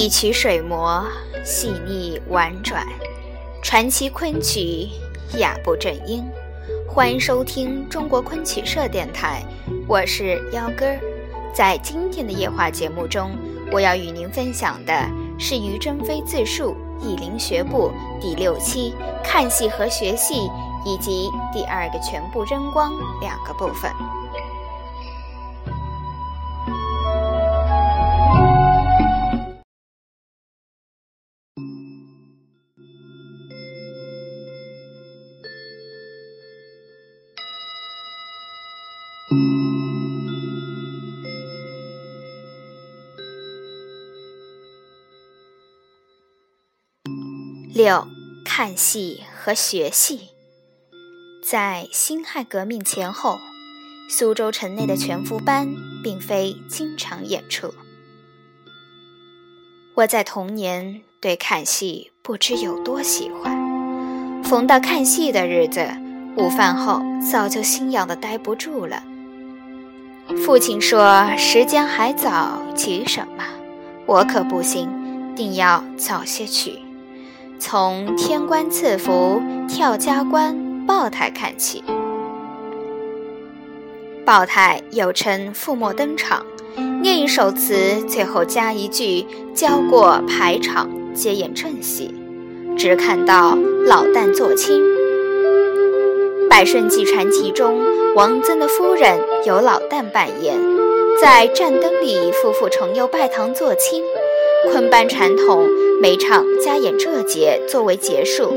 一曲水磨，细腻婉转，传奇昆曲，雅步正音。欢迎收听中国昆曲社电台，我是幺哥。在今天的夜话节目中，我要与您分享的是于珍妃自述《艺林学部》第六期看戏和学戏，以及第二个全部扔光两个部分。六看戏和学戏，在辛亥革命前后，苏州城内的全福班并非经常演出。我在童年对看戏不知有多喜欢，逢到看戏的日子，午饭后早就心痒的待不住了。父亲说：“时间还早，急什么？”我可不行，定要早些去。从天官赐福、跳家关、报台看起。报台又称覆墨登场，念一首词，最后加一句，交过排场，接演正戏，只看到老旦做亲。《百顺记传奇》中，王曾的夫人由老旦扮演，在战灯里夫妇重又拜堂做亲。昆班传统，每场加演这节作为结束，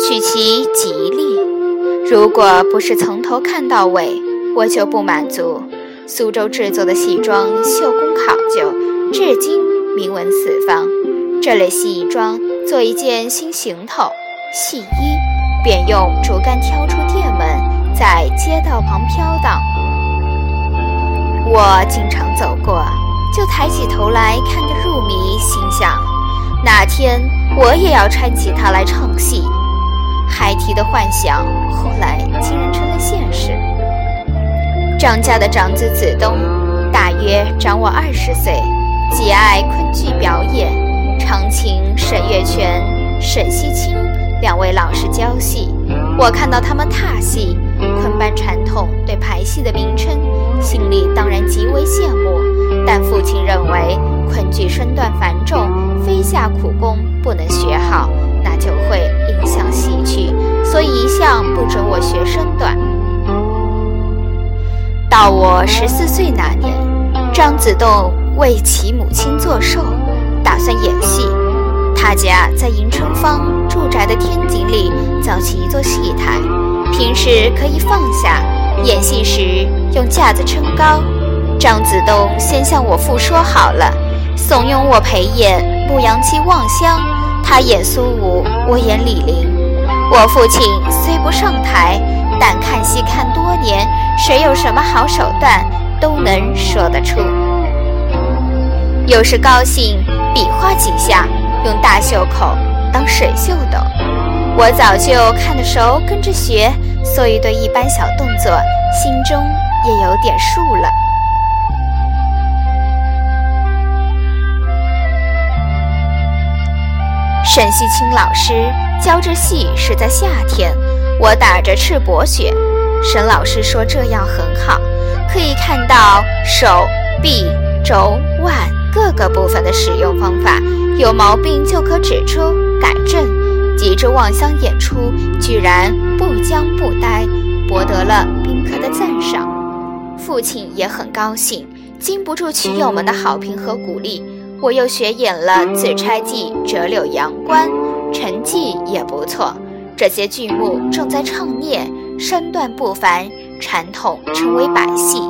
取其吉利。如果不是从头看到尾，我就不满足。苏州制作的戏装绣工考究，至今名闻四方。这类戏装做一件新行头，戏衣便用竹竿挑出店门，在街道旁飘荡。我经常走过。就抬起头来看个入迷，心想：哪天我也要穿起它来唱戏。孩提的幻想，后来竟然成了现实。张家的长子子东，大约长我二十岁，极爱昆剧表演，常请沈月泉、沈西清两位老师教戏。我看到他们踏戏，昆班传统对排戏的名称，心里当然极为羡慕。但父亲认为昆剧身段繁重，非下苦功不能学好，那就会影响戏曲，所以一向不准我学身段。到我十四岁那年，张子栋为其母亲做寿，打算演戏。他家在迎春坊住宅的天井里造起一座戏台，平时可以放下，演戏时用架子撑高。张子东先向我父说好了，怂恿我陪演《牧羊妻望乡》，他演苏武，我演李陵。我父亲虽不上台，但看戏看多年，谁有什么好手段，都能说得出。有时高兴，比划几下，用大袖口当水袖斗。我早就看得熟，跟着学，所以对一般小动作，心中也有点数了。沈西清老师教这戏是在夏天，我打着赤膊学。沈老师说这样很好，可以看到手臂、肘、腕各个部分的使用方法，有毛病就可指出改正。急着望乡演出，居然不僵不呆，博得了宾客的赞赏。父亲也很高兴，经不住曲友们的好评和鼓励。我又学演了《紫钗记》《折柳阳关》，成绩也不错。这些剧目正在唱念，身段不凡，传统称为百戏，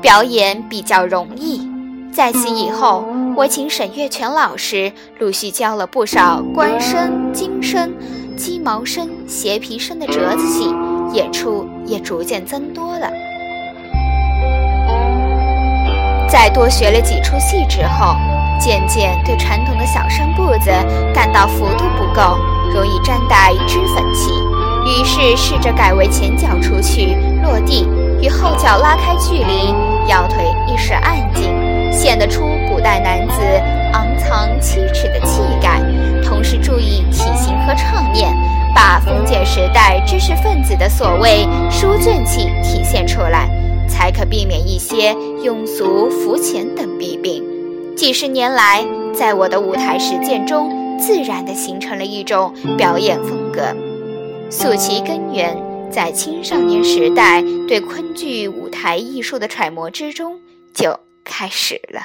表演比较容易。在此以后，我请沈月泉老师陆续教了不少官声、金声、鸡毛声、斜皮声的折子戏，演出也逐渐增多了。在多学了几出戏之后。渐渐对传统的小生步子感到幅度不够，容易沾带脂粉气，于是试着改为前脚出去落地，与后脚拉开距离，腰腿一时按紧，显得出古代男子昂藏七尺的气概，同时注意体型和唱念，把封建时代知识分子的所谓书卷气体现出来，才可避免一些庸俗浮浅等弊病。几十年来，在我的舞台实践中，自然地形成了一种表演风格。溯其根源，在青少年时代对昆剧舞台艺术的揣摩之中就开始了。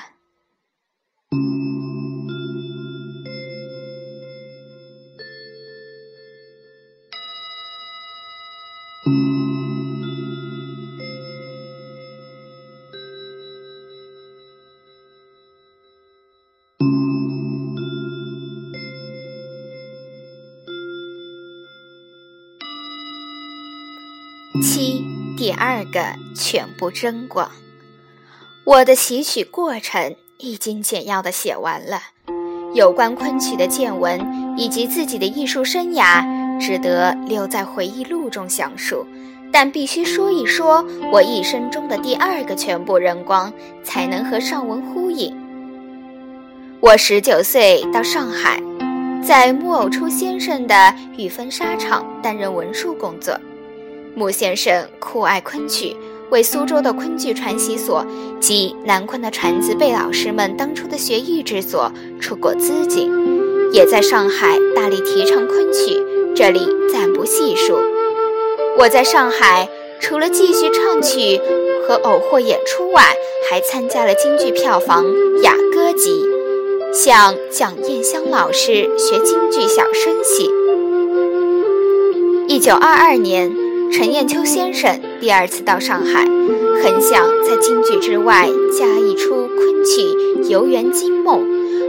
七，第二个全部争光。我的习曲过程已经简要的写完了，有关昆曲的见闻以及自己的艺术生涯，只得留在回忆录中详述。但必须说一说我一生中的第二个全部人光，才能和上文呼应。我十九岁到上海，在木偶初先生的玉芬纱厂担任文书工作。穆先生酷爱昆曲，为苏州的昆剧传习所及南昆的传字辈老师们当初的学艺之所出过资金，也在上海大力提倡昆曲，这里暂不细数。我在上海除了继续唱曲和偶或演出外，还参加了京剧票房雅歌集，向蒋燕香老师学京剧小生戏。一九二二年。陈彦秋先生第二次到上海，很想在京剧之外加一出昆曲游园惊梦，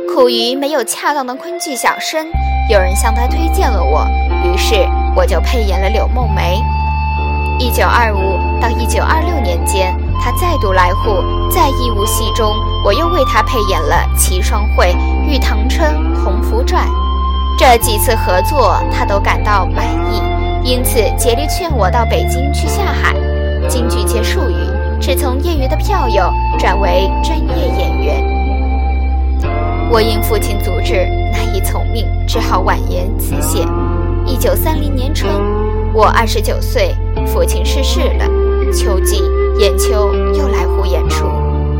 苦于没有恰当的昆剧小生，有人向他推荐了我，于是我就配演了柳梦梅。一九二五到一九二六年间，他再度来沪，在义务戏中，我又为他配演了《齐双会》《玉堂春》《红拂传》，这几次合作，他都感到满意。因此，竭力劝我到北京去下海。京剧界术语是从业余的票友转为专业演员。我因父亲阻止，难以从命，只好婉言辞谢。一九三零年春，我二十九岁，父亲逝世了。秋季，燕秋又来沪演出，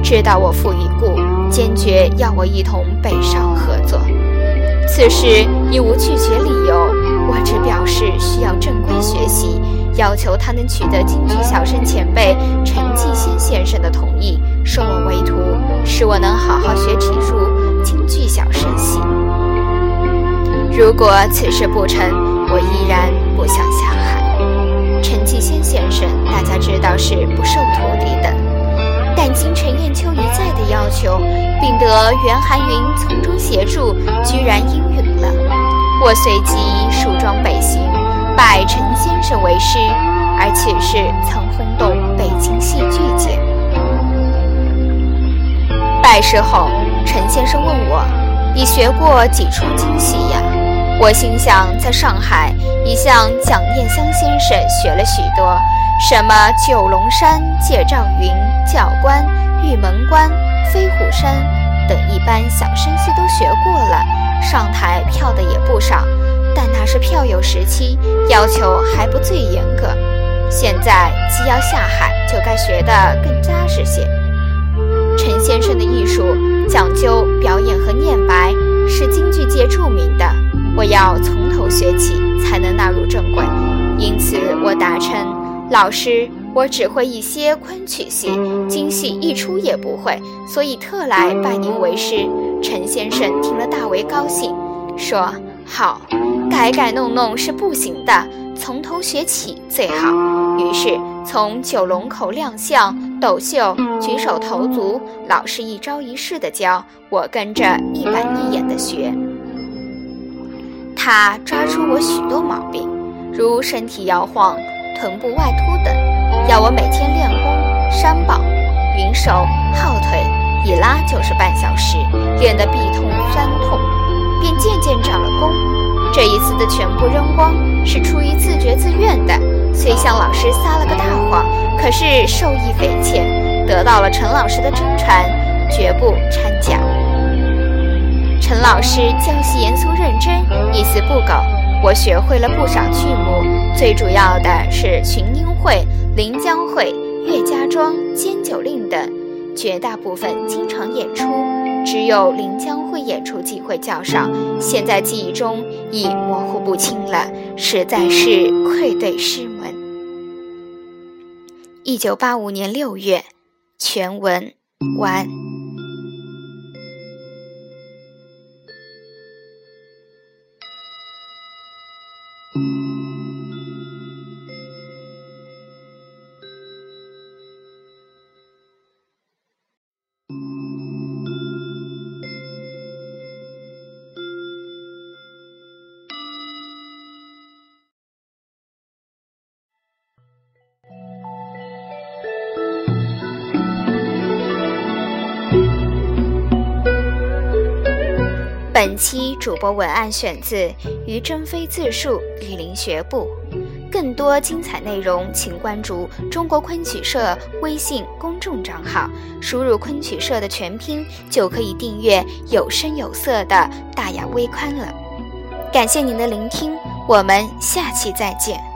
知道我父已故，坚决要我一同北上合作。此时已无拒绝理由。我只表示需要正规学习，要求他能取得京剧小生前辈陈继先先生的同意，收我为徒，使我能好好学体入京剧小生戏。如果此事不成，我依然不想下海。陈继先先生，大家知道是不受徒弟的，但经陈彦秋一再的要求，并得袁寒云从中协助，居然应允了。我随即梳妆北行，拜陈先生为师，而此事曾轰动北京戏剧界。拜师后，陈先生问我：“你学过几出京戏呀？”我心想，在上海已向蒋念香先生学了许多，什么九龙山、借赵云、教官、玉门关、飞虎山般小生戏都学过了。上台票的也不少，但那是票友时期，要求还不最严格。现在既要下海，就该学得更扎实些。陈先生的艺术讲究表演和念白，是京剧界著名的。我要从头学起，才能纳入正轨。因此，我答称：“老师，我只会一些昆曲戏，京戏一出也不会，所以特来拜您为师。”陈先生听了大为高兴，说：“好，改改弄弄是不行的，从头学起最好。”于是从九龙口亮相、斗秀、举手投足，老师一招一式的教，我跟着一板一眼的学。他抓出我许多毛病，如身体摇晃、臀部外凸等，要我每天练功、山膀、云手、耗腿。一拉就是半小时，练得臂痛酸痛，便渐渐长了功。这一次的全部扔光是出于自觉自愿的，虽向老师撒了个大谎，可是受益匪浅，得到了陈老师的真传。绝不掺假。陈老师教习严肃认真，一丝不苟。我学会了不少剧目，最主要的是群英会、临江会、岳家庄、尖酒令等，绝大部分经常演出，只有临江会演出机会较少，现在记忆中已模糊不清了，实在是愧对师门。一九八五年六月，全文完。本期主播文案选自于珍飞自述玉林学部，更多精彩内容请关注中国昆曲社微信公众账号，输入昆曲社的全拼就可以订阅有声有色的大雅微刊了。感谢您的聆听，我们下期再见。